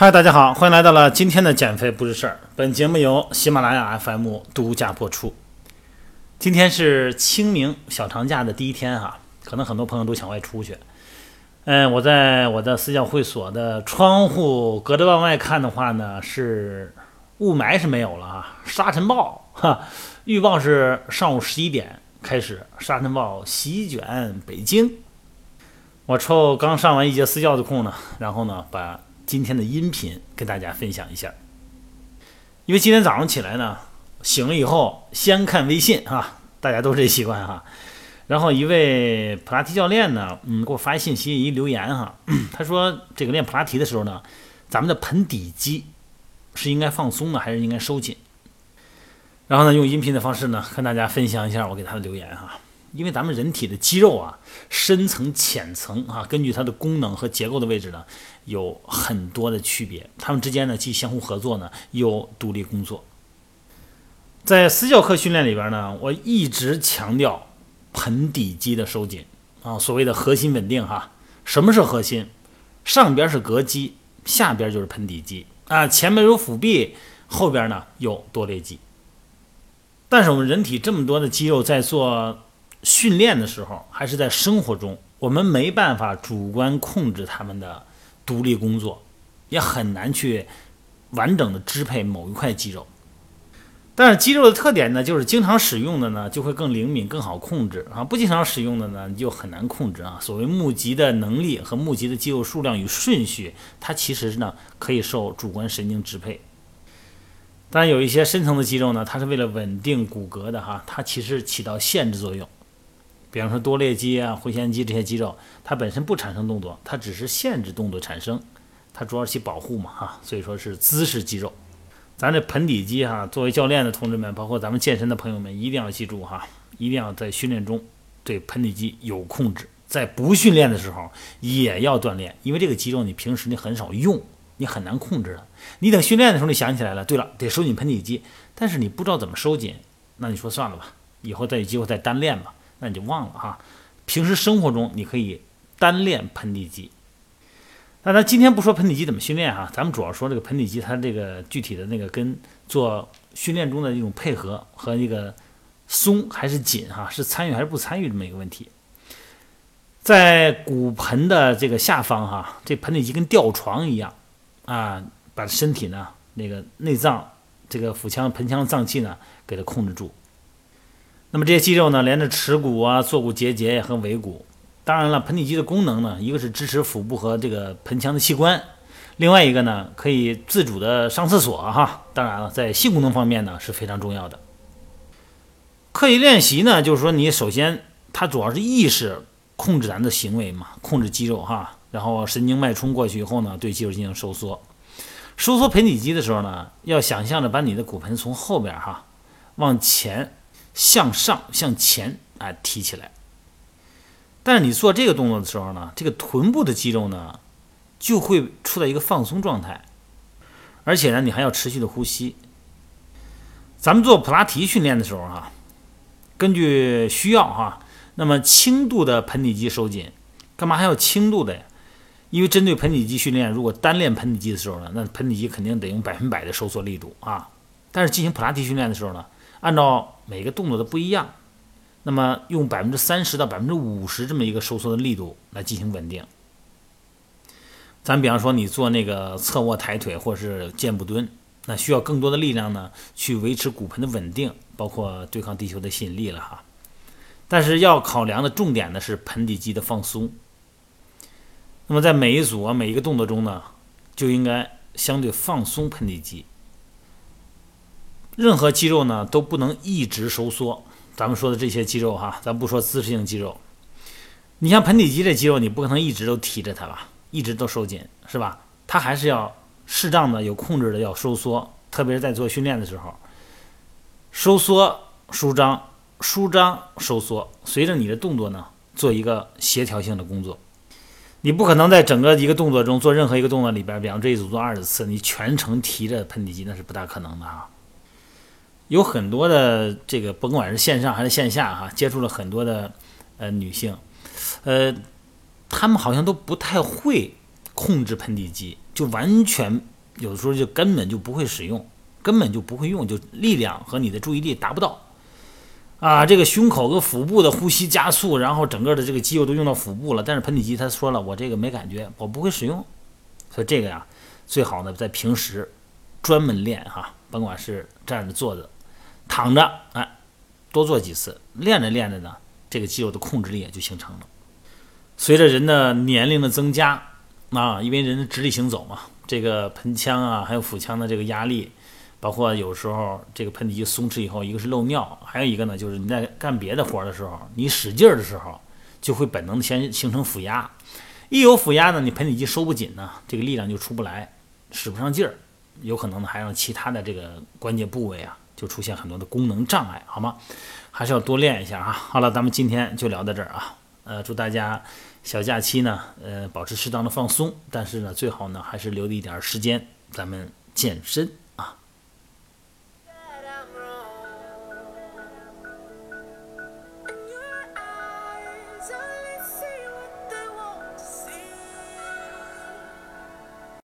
嗨，大家好，欢迎来到了今天的减肥不是事儿。本节目由喜马拉雅 FM 独家播出。今天是清明小长假的第一天哈，可能很多朋友都想外出去。嗯，我在我的私教会所的窗户隔着往外看的话呢，是雾霾是没有了哈，沙尘暴哈，预报是上午十一点开始沙尘暴席卷北京。我抽刚上完一节私教的空呢，然后呢把。今天的音频跟大家分享一下，因为今天早上起来呢，醒了以后先看微信哈，大家都这习惯哈。然后一位普拉提教练呢，嗯，给我发信息一留言哈，他说这个练普拉提的时候呢，咱们的盆底肌是应该放松呢，还是应该收紧？然后呢，用音频的方式呢，跟大家分享一下我给他的留言哈。因为咱们人体的肌肉啊，深层、浅层啊，根据它的功能和结构的位置呢，有很多的区别。它们之间呢，既相互合作呢，又独立工作。在私教课训练里边呢，我一直强调盆底肌的收紧啊，所谓的核心稳定哈。什么是核心？上边是膈肌，下边就是盆底肌啊。前面有腹壁，后边呢有多裂肌。但是我们人体这么多的肌肉在做。训练的时候，还是在生活中，我们没办法主观控制他们的独立工作，也很难去完整的支配某一块肌肉。但是肌肉的特点呢，就是经常使用的呢，就会更灵敏、更好控制啊；不经常使用的呢，你就很难控制啊。所谓募集的能力和募集的肌肉数量与顺序，它其实呢可以受主观神经支配。当然，有一些深层的肌肉呢，它是为了稳定骨骼的哈，它其实起到限制作用。比方说多裂肌啊、回旋肌这些肌肉，它本身不产生动作，它只是限制动作产生，它主要是起保护嘛，哈，所以说是姿势肌肉。咱这盆底肌哈，作为教练的同志们，包括咱们健身的朋友们，一定要记住哈，一定要在训练中对盆底肌有控制，在不训练的时候也要锻炼，因为这个肌肉你平时你很少用，你很难控制的。你等训练的时候你想起来了，对了，得收紧盆底肌，但是你不知道怎么收紧，那你说算了吧，以后再有机会再单练吧。那你就忘了哈，平时生活中你可以单练盆底肌。那咱今天不说盆底肌怎么训练哈，咱们主要说这个盆底肌它这个具体的那个跟做训练中的一种配合和一个松还是紧哈，是参与还是不参与这么一个问题。在骨盆的这个下方哈，这盆底肌跟吊床一样啊，把身体呢那个内脏这个腹腔盆腔脏器呢给它控制住。那么这些肌肉呢，连着耻骨啊、坐骨结节和尾骨。当然了，盆底肌的功能呢，一个是支持腹部和这个盆腔的器官，另外一个呢，可以自主的上厕所哈。当然了，在性功能方面呢是非常重要的。刻意练习呢，就是说你首先它主要是意识控制咱的行为嘛，控制肌肉哈，然后神经脉冲过去以后呢，对肌肉进行收缩。收缩盆底肌的时候呢，要想象着把你的骨盆从后边哈往前。向上向前啊提起来，但是你做这个动作的时候呢，这个臀部的肌肉呢就会处在一个放松状态，而且呢，你还要持续的呼吸。咱们做普拉提训练的时候哈，根据需要哈，那么轻度的盆底肌收紧，干嘛还要轻度的呀？因为针对盆底肌训练，如果单练盆底肌的时候呢，那盆底肌肯定得用百分百的收缩力度啊。但是进行普拉提训练的时候呢？按照每个动作都不一样，那么用百分之三十到百分之五十这么一个收缩的力度来进行稳定。咱比方说你做那个侧卧抬腿或是箭步蹲，那需要更多的力量呢，去维持骨盆的稳定，包括对抗地球的吸引力了哈。但是要考量的重点呢是盆底肌的放松。那么在每一组啊每一个动作中呢，就应该相对放松盆底肌。任何肌肉呢都不能一直收缩。咱们说的这些肌肉哈，咱不说姿势性肌肉。你像盆底肌这肌肉，你不可能一直都提着它吧，一直都收紧，是吧？它还是要适当的、有控制的要收缩，特别是在做训练的时候，收缩、舒张、舒张、收缩，随着你的动作呢做一个协调性的工作。你不可能在整个一个动作中做任何一个动作里边，比方这一组做二十次，你全程提着盆底肌，那是不大可能的啊。有很多的这个，甭管是线上还是线下哈，接触了很多的呃女性，呃，她们好像都不太会控制盆底肌，就完全有的时候就根本就不会使用，根本就不会用，就力量和你的注意力达不到。啊，这个胸口和腹部的呼吸加速，然后整个的这个肌肉都用到腹部了，但是盆底肌他说了，我这个没感觉，我不会使用，所以这个呀，最好呢在平时专门练哈，甭管是站着、坐着、躺着，哎，多做几次，练着练着呢，这个肌肉的控制力也就形成了。随着人的年龄的增加，啊，因为人的直立行走嘛，这个盆腔啊，还有腹腔的这个压力。包括有时候这个盆底肌松弛以后，一个是漏尿，还有一个呢，就是你在干别的活的时候，你使劲儿的时候，就会本能的先形成腹压。一有腹压呢，你盆底肌收不紧呢，这个力量就出不来，使不上劲儿，有可能呢还让其他的这个关节部位啊，就出现很多的功能障碍，好吗？还是要多练一下啊。好了，咱们今天就聊到这儿啊。呃，祝大家小假期呢，呃，保持适当的放松，但是呢，最好呢还是留一点时间咱们健身。